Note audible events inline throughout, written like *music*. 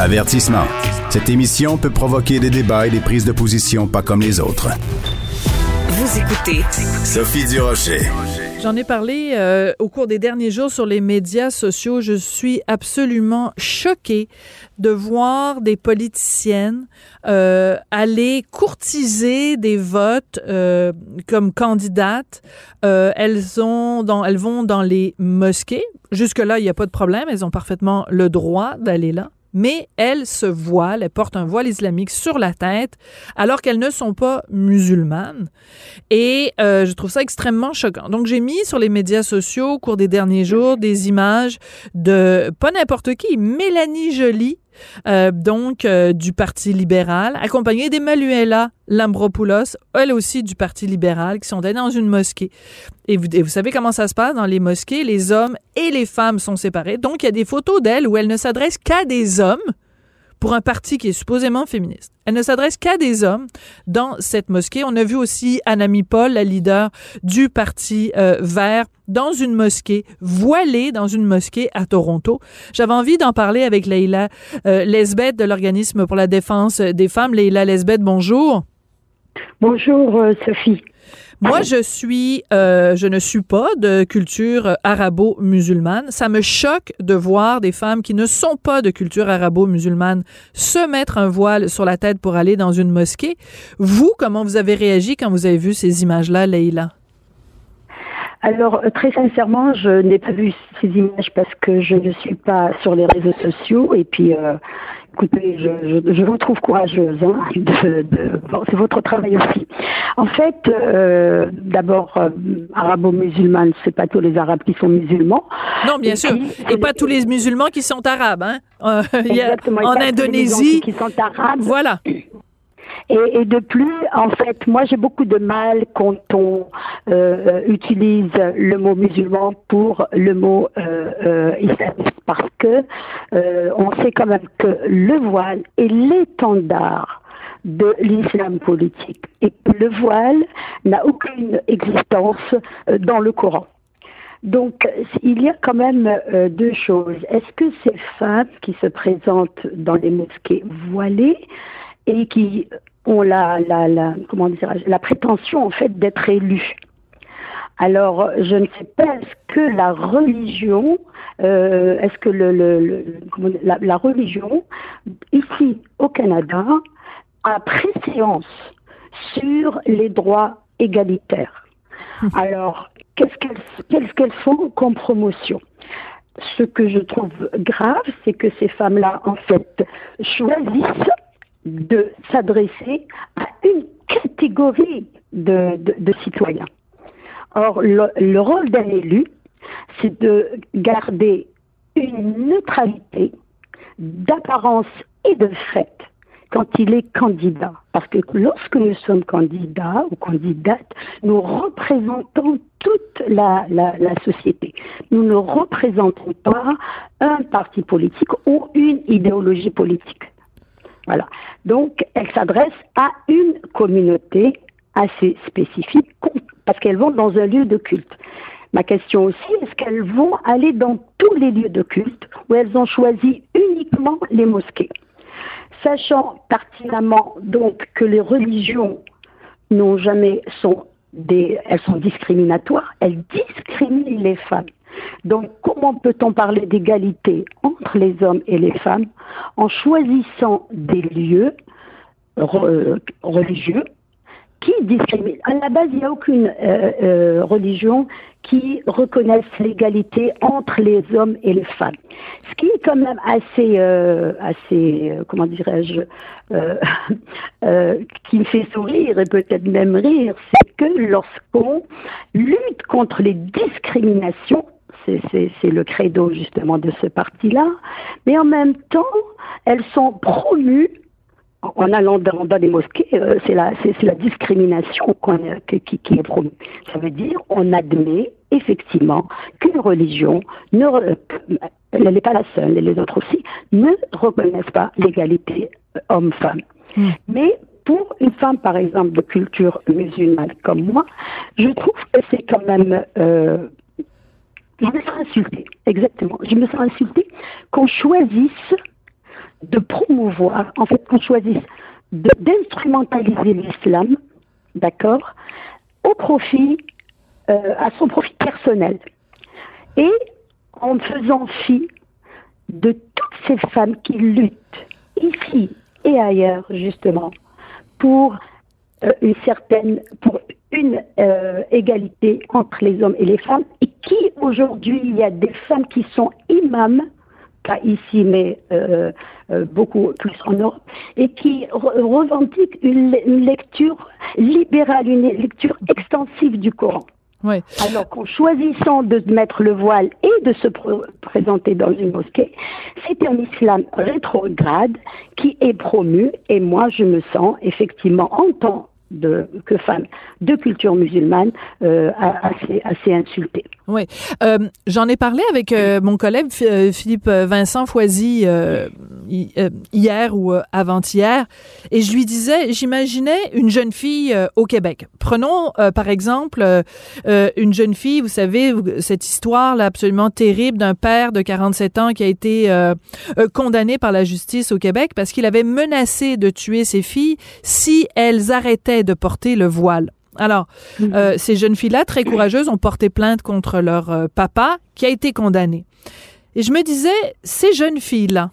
Avertissement. Cette émission peut provoquer des débats et des prises de position pas comme les autres. Vous écoutez Sophie Durocher. J'en ai parlé euh, au cours des derniers jours sur les médias sociaux. Je suis absolument choquée de voir des politiciennes euh, aller courtiser des votes euh, comme candidates. elles ont dans, elles vont dans les mosquées. Jusque là, il n'y a pas de problème. Elles ont parfaitement le droit d'aller là mais elles se voilent, elles portent un voile islamique sur la tête alors qu'elles ne sont pas musulmanes. Et euh, je trouve ça extrêmement choquant. Donc j'ai mis sur les médias sociaux au cours des derniers jours des images de pas n'importe qui, Mélanie Joly, euh, donc euh, du Parti libéral, accompagnée d'Emmanuela Lambropoulos, elle aussi du Parti libéral, qui sont allés dans une mosquée. Et vous, vous, savez comment ça se passe dans les mosquées? Les hommes et les femmes sont séparés. Donc, il y a des photos d'elle où elle ne s'adresse qu'à des hommes pour un parti qui est supposément féministe. Elle ne s'adresse qu'à des hommes dans cette mosquée. On a vu aussi Anami Paul, la leader du Parti euh, vert, dans une mosquée, voilée dans une mosquée à Toronto. J'avais envie d'en parler avec Leila euh, Lesbeth de l'Organisme pour la défense des femmes. Leila Lesbeth, bonjour. Bonjour, euh, Sophie. Moi, je suis, euh, je ne suis pas de culture arabo-musulmane. Ça me choque de voir des femmes qui ne sont pas de culture arabo-musulmane se mettre un voile sur la tête pour aller dans une mosquée. Vous, comment vous avez réagi quand vous avez vu ces images-là, Leïla? Alors, très sincèrement, je n'ai pas vu ces images parce que je ne suis pas sur les réseaux sociaux et puis euh, Écoutez, je, je, vous trouve courageuse. Hein, de, de c'est votre travail aussi. En fait, euh, d'abord, euh, arabo-musulmane, c'est pas tous les Arabes qui sont musulmans. Non, bien sûr. et pas tous les musulmans qui sont arabes. Hein. Euh, y a, en Indonésie. Qui sont arabes. Voilà. Et, de plus, en fait, moi j'ai beaucoup de mal quand on euh, utilise le mot musulman pour le mot euh, euh, islamiste parce que on sait quand même que le voile est l'étendard de l'islam politique et que le voile n'a aucune existence dans le Coran. Donc, il y a quand même deux choses. Est-ce que ces femmes qui se présentent dans les mosquées voilées et qui ont la, la, la comment la prétention en fait d'être élus. Alors, je ne sais pas, est-ce que la religion, euh, est-ce que le, le, la, la, religion, ici au Canada, a préséance sur les droits égalitaires. Alors, qu'est-ce qu'elles qu'est-ce font comme promotion? Ce que je trouve grave, c'est que ces femmes-là, en fait, choisissent de s'adresser à une catégorie de, citoyens. Or, le, rôle d'un élu, c'est de garder une neutralité d'apparence et de fait quand il est candidat. Parce que lorsque nous sommes candidats ou candidates, nous représentons toute la, société. Nous ne représentons pas un parti politique ou une idéologie politique. Voilà. Donc, elle s'adresse à une communauté assez spécifique parce qu'elles vont dans un lieu de culte. Ma question aussi, est-ce qu'elles vont aller dans tous les lieux de culte ou elles ont choisi uniquement les mosquées? Sachant pertinemment donc que les religions n'ont jamais elles sont discriminatoires, elles discriminent les femmes. Donc, comment peut-on parler d'égalité entre les hommes et les femmes en choisissant des lieux euh, religieux qui discriminent? À la base, il n'y a aucune euh, euh, religion qui reconnaisse l'égalité entre les hommes et les femmes. Ce qui est quand même assez, assez, comment dirais-je, *laughs* qui me fait sourire et peut-être même rire, c'est que lorsqu'on lutte contre les discriminations, c'est le credo justement de ce parti-là. Mais en même temps, elles sont promues en allant dans, les mosquées, euh, c'est la, la, discrimination qui, qui, est promue. Ça veut dire on admet effectivement qu'une religion, ne, elle n'est pas la seule, et les autres aussi, ne reconnaissent pas l'égalité euh, homme-femme. Hmm. Mais pour une femme, par exemple, de culture musulmane comme moi, je trouve que c'est quand même euh, je me sens insultée, exactement. Je me sens insultée qu'on choisisse de promouvoir, en fait, qu'on choisisse d'instrumentaliser l'islam, d'accord, au profit, euh, à son profit personnel. Et en faisant fi de toutes ces femmes qui luttent ici et ailleurs, justement, pour euh, une certaine, pour une euh, égalité entre les hommes et les femmes, et qui aujourd'hui, il y a des femmes qui sont imams, pas ici, mais euh, beaucoup plus en Europe, et qui revendiquent une, lecture libérale, une lecture extensive du Coran. Oui. Alors qu'en choisissant de mettre le voile et de se présenter dans une mosquée, c'est un islam rétrograde qui est promu et moi je me sens effectivement en tant de, que femme de culture musulmane euh, assez, assez insultée. Oui, euh, j'en ai parlé avec euh, mon collègue euh, Philippe Vincent Foisy hier ou avant-hier, et je lui disais, j'imaginais une jeune fille au Québec. Prenons par exemple une jeune fille, vous savez, cette histoire là absolument terrible d'un père de 47 ans qui a été condamné par la justice au Québec parce qu'il avait menacé de tuer ses filles si elles arrêtaient de porter le voile. Alors, mhm. euh, ces jeunes filles-là, très courageuses, ont porté plainte contre leur euh, papa qui a été condamné. Et je me disais, ces jeunes filles-là,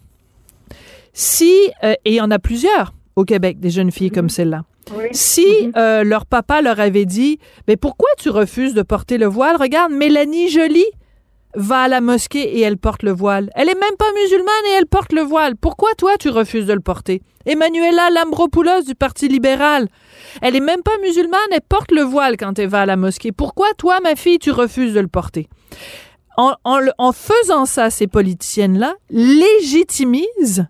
si, euh, et il y en a plusieurs au Québec, des jeunes filles comme mhm. celle-là, si mhm. leur papa leur avait dit, mais pourquoi tu refuses de porter le voile? Regarde, Mélanie Jolie va à la mosquée et elle porte le voile. Elle est même pas musulmane et elle porte le voile. Pourquoi toi tu refuses de le porter? Emmanuela Lambropoulos du Parti libéral. Elle est même pas musulmane, elle porte le voile quand elle va à la mosquée. Pourquoi toi, ma fille, tu refuses de le porter? En, en faisant ça, ces politiciennes-là légitimisent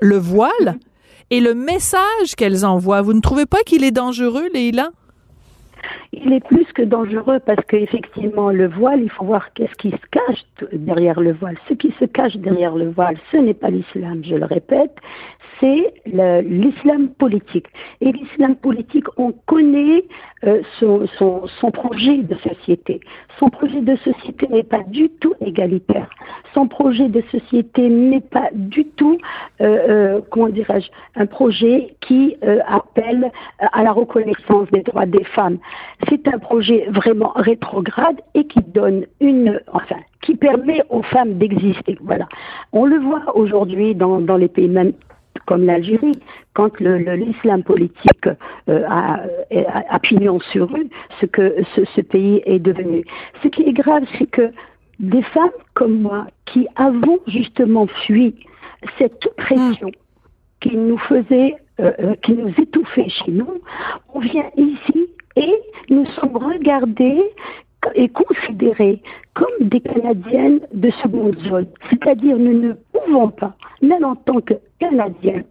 le voile et le message qu'elles envoient. Vous ne trouvez pas qu'il est dangereux, Leïla? Il est plus que dangereux parce qu'effectivement, le voile, il faut voir qu'est-ce qui se cache derrière le voile. Ce qui se cache derrière le voile, ce n'est pas l'islam, je le répète, c'est l'islam politique. Et l'islam politique, on connaît euh, son, projet de société. Son projet de société n'est pas du tout égalitaire. Son projet de société n'est pas du tout, euh, euh, comment dirais-je, un projet qui appelle à la reconnaissance des droits des femmes. C'est un projet vraiment rétrograde et qui donne une, enfin, qui permet aux femmes d'exister. Voilà. On le voit aujourd'hui dans, dans les pays même comme l'Algérie, quand l'islam politique euh, a, a, pignon sur rue, ce que ce, pays est devenu. Ce qui est grave, c'est que des femmes comme moi, qui avons justement fui cette oppression qui nous faisait, euh, euh, qui nous étouffait chez nous, on vient ici et nous sommes regardés et considérées comme des Canadiennes de seconde zone. C'est-à-dire nous ne pouvons pas, même en tant que Canadiens,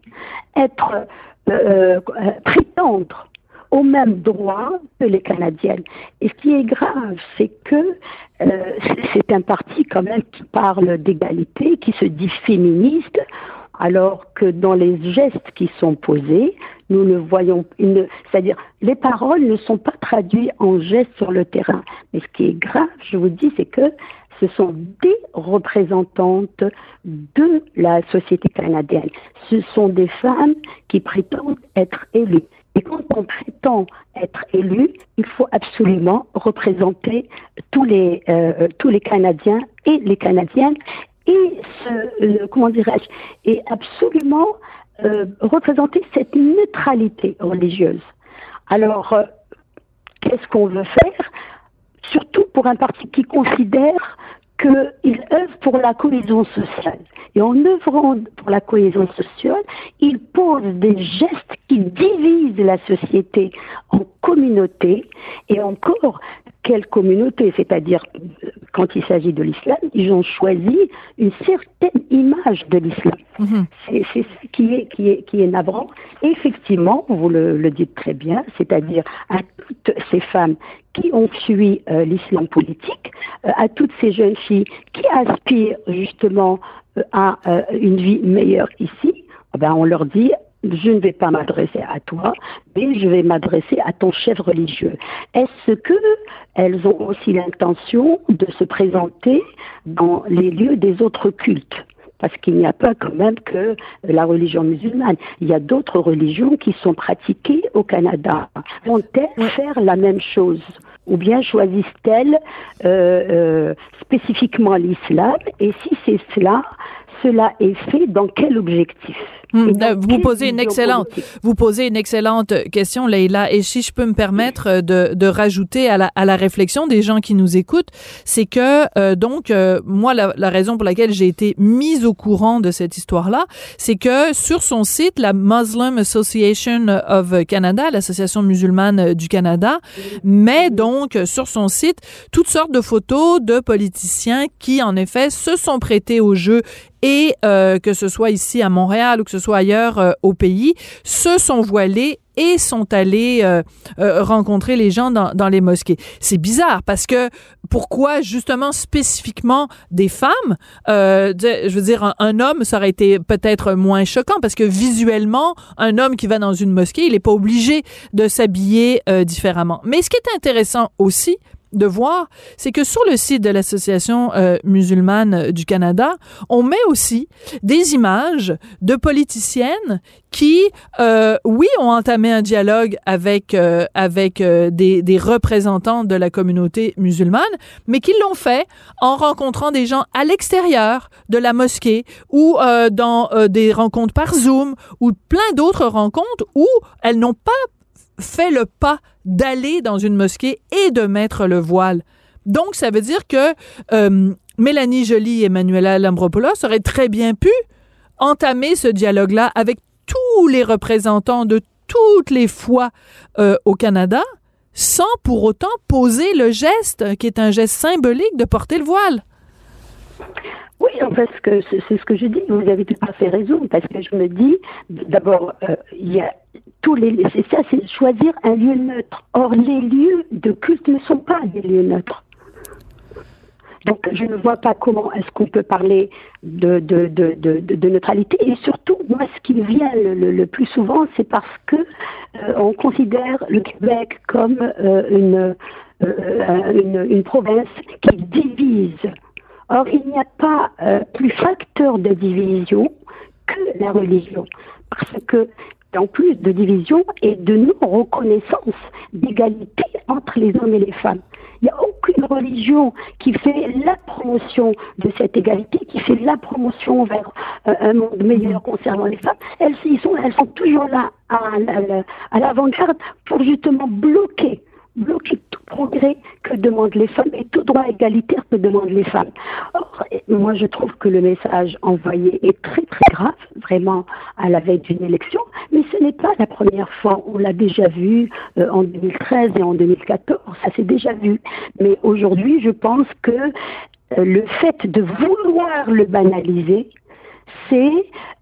être euh, euh, prétendre au même droit que les Canadiennes. Et ce qui est grave, c'est que euh, c'est un parti quand même qui parle d'égalité, qui se dit féministe, alors que dans les gestes qui sont posés, nous ne voyons, c'est-à-dire les paroles ne sont pas traduites en gestes sur le terrain. Mais ce qui est grave, je vous dis, c'est que ce sont des représentantes de la société canadienne. Ce sont des femmes qui prétendent être élues. Et quand on prétend être élu, il faut absolument représenter tous les, euh, tous les Canadiens et les Canadiennes et ce, comment dirais-je, et absolument euh, représenter cette neutralité religieuse. Alors, euh, qu'est-ce qu'on veut faire? Surtout pour un parti qui considère qu'il œuvre pour la cohésion sociale. Et en œuvrant pour la cohésion sociale, il pose des gestes qui divisent la société en communautés et encore quelle communauté, c'est-à-dire quand il s'agit de l'islam, ils ont choisi une certaine image de l'islam. Mhm. C'est ce qui est, qui, est, qui est navrant. effectivement, vous le, dites très bien, c'est-à-dire à toutes ces femmes qui ont fui euh, l'islam politique, euh, à toutes ces jeunes filles qui aspirent justement euh, à une vie meilleure ici, eh ben on leur dit je ne vais pas m'adresser à toi, mais je vais m'adresser à ton chef religieux. Est-ce que elles ont aussi l'intention de se présenter dans les lieux des autres cultes? Parce qu'il n'y a pas quand même que la religion musulmane. Il y a d'autres religions qui sont pratiquées au Canada. Vont-elles faire la même chose? Ou bien choisissent-elles euh, euh, spécifiquement l'islam Et si c'est cela, cela est fait dans quel objectif Hmm, vous posez une excellente, vous posez une excellente question, Leïla. Et si je peux me permettre euh, de, de rajouter à la, à la réflexion des gens qui nous écoutent, c'est que euh, donc euh, moi la, la, raison pour laquelle j'ai été mise au courant de cette histoire-là, c'est que sur son site, la Muslim Association of Canada, l'association musulmane du Canada, met donc sur son site toutes sortes de photos de politiciens qui en effet se sont prêtés au jeu et euh, que ce soit ici à Montréal ou que ce soit ailleurs euh, au pays, se sont voilés et sont allés euh, rencontrer les gens dans, dans les mosquées. C'est bizarre parce que pourquoi justement spécifiquement des femmes Je veux dire, un, un, homme, ça aurait été peut-être moins choquant parce que visuellement, un homme qui va dans une mosquée, il n'est pas obligé de s'habiller différemment. Mais ce qui est intéressant aussi, de voir, c'est que sur le site de l'Association euh, musulmane du Canada, on met aussi des images de politiciennes qui, euh, oui, ont entamé un dialogue avec euh, avec des, des, représentants de la communauté musulmane, mais qui l'ont fait en rencontrant des gens à l'extérieur de la mosquée ou dans des rencontres par Zoom ou plein d'autres rencontres où elles n'ont pas fait le pas d'aller dans une mosquée et de mettre le voile. Donc, ça veut dire que euh, Mélanie Joly et Manuela Lambropoulos auraient très bien pu entamer ce dialogue-là avec tous les représentants de toutes les foi euh, au Canada sans pour autant poser le geste qui est un geste symbolique de porter le voile. Oui, en fait, c'est ce que je dis. Vous avez tout à fait raison, parce que je me dis, d'abord, euh, il y a tous les, c'est ça, c'est choisir un lieu neutre. Or, les lieux de culte ne sont pas des lieux neutres. Donc, je ne vois pas comment est-ce qu'on peut parler de, de, de, de, neutralité. Et surtout, moi, ce qui vient le, plus souvent, c'est parce que euh, on considère le Québec comme euh, une, une, une province qui divise Or, il n'y a pas euh, plus facteur de division que la religion. Parce que, en plus de division et de non-reconnaissance d'égalité entre les hommes et les femmes. Il n'y a aucune religion qui fait la promotion de cette égalité, qui fait la promotion vers euh, un monde meilleur concernant les femmes. Elles, sont, elles sont toujours là à l'avant-garde pour justement bloquer bloquer tout progrès que demandent les femmes et tout droit égalitaire que demandent les femmes. Or, moi, je trouve que le message envoyé est très, très grave, vraiment, à la veille d'une élection, mais ce n'est pas la première fois. On l'a déjà vu euh, en 2013 et en 2014, ça s'est déjà vu. Mais aujourd'hui, je pense que euh, le fait de vouloir le banaliser, c'est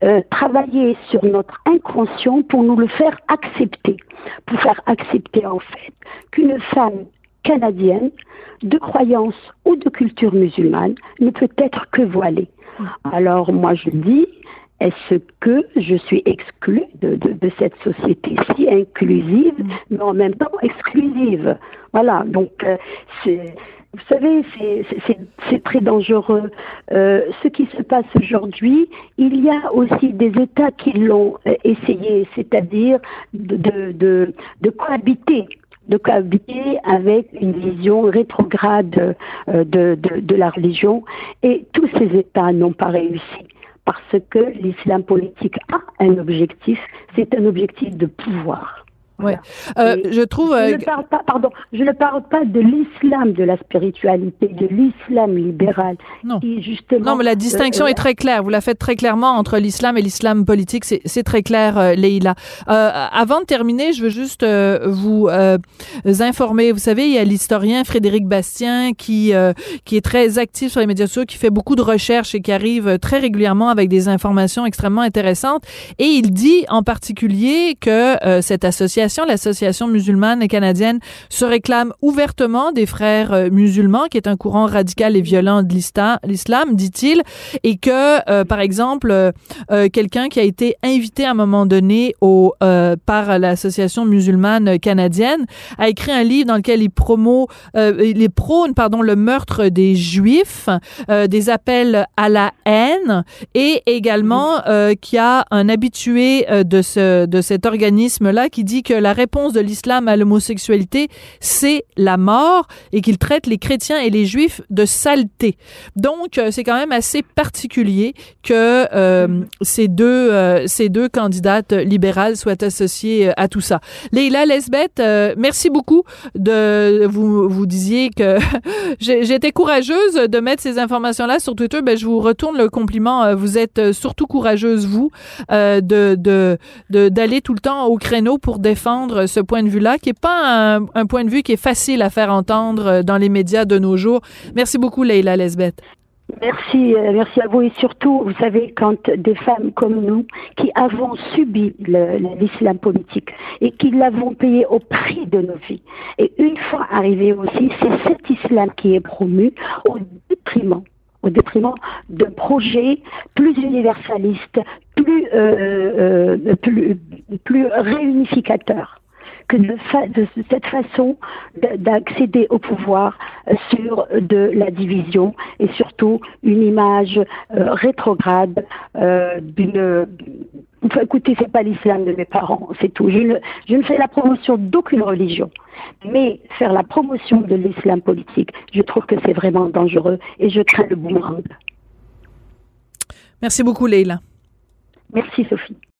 euh, travailler sur notre inconscient pour nous le faire accepter, pour faire accepter en fait qu'une femme canadienne de croyance ou de culture musulmane ne peut être que voilée. Alors moi je dis, est-ce que je suis exclue de, de, cette société si inclusive, mais en même temps exclusive? Voilà, donc euh, c'est vous savez, c'est très dangereux. Euh, ce qui se passe aujourd'hui, il y a aussi des États qui l'ont euh, essayé, c'est-à-dire de, de, de, cohabiter de cohabiter avec une vision rétrograde euh, de, de, de la religion et tous ces États n'ont pas réussi parce que l'islam politique a un objectif, c'est un objectif de pouvoir. Oui. Euh, je trouve. Je ne parle pas, pardon, je ne parle pas de l'islam de la spiritualité, de l'islam libéral. Non. non, mais la distinction euh, est très claire. Vous la faites très clairement entre l'islam et l'islam politique. C'est très clair, euh, Leïla. Euh, avant de terminer, je veux juste euh, vous informer. Vous savez, il y a l'historien Frédéric Bastien qui qui est très actif sur les médias sociaux, qui fait beaucoup de recherches et qui arrive très régulièrement avec des informations extrêmement intéressantes. Et il dit en particulier que cette association l'association, l'association musulmane canadienne, se réclame ouvertement des frères euh, musulmans, qui est un courant radical et violent de l'islam, dit-il, et que, euh, par exemple, euh, quelqu'un qui a été invité à un moment donné au, par l'association musulmane canadienne a écrit un livre dans lequel il promeut, il prône, pardon, le meurtre des juifs, des appels à la haine, et également qui a un habitué de ce de cet organisme-là qui dit que la réponse de l'islam à l'homosexualité, c'est la mort et qu'il traite les chrétiens et les juifs de saleté. Donc, euh, c'est quand même assez particulier que euh, ces deux euh, ces deux candidates libérales soient associées à tout ça. Leila Lesbeth, merci beaucoup de vous vous disiez que *laughs* j'étais courageuse de mettre ces informations-là sur Twitter. Ben, je vous retourne le compliment. Vous êtes surtout courageuse vous de de d'aller tout le temps au créneau pour défendre ce point de vue-là, qui est pas un, point de vue qui est facile à faire entendre dans les médias de nos jours. Merci beaucoup, Leila Lesbeth. Merci, euh, merci à vous et surtout, vous savez, quand des femmes comme nous, qui avons subi l'islam politique et qui l'avons payé au prix de nos vies, et une fois arrivé aussi, c'est cet islam qui est promu au détriment au détriment de projets plus universalistes, plus, euh, euh, plus, plus réunificateurs que de, de cette façon d'accéder au pouvoir sur de la division et surtout une image euh, rétrograde euh, d'une Enfin, écoutez, c'est pas l'islam de mes parents, c'est tout. Je ne, je ne fais la promotion d'aucune religion, mais faire la promotion de l'islam politique, je trouve que c'est vraiment dangereux et je crains le boomerang. Merci beaucoup, Leila. Merci, Sophie.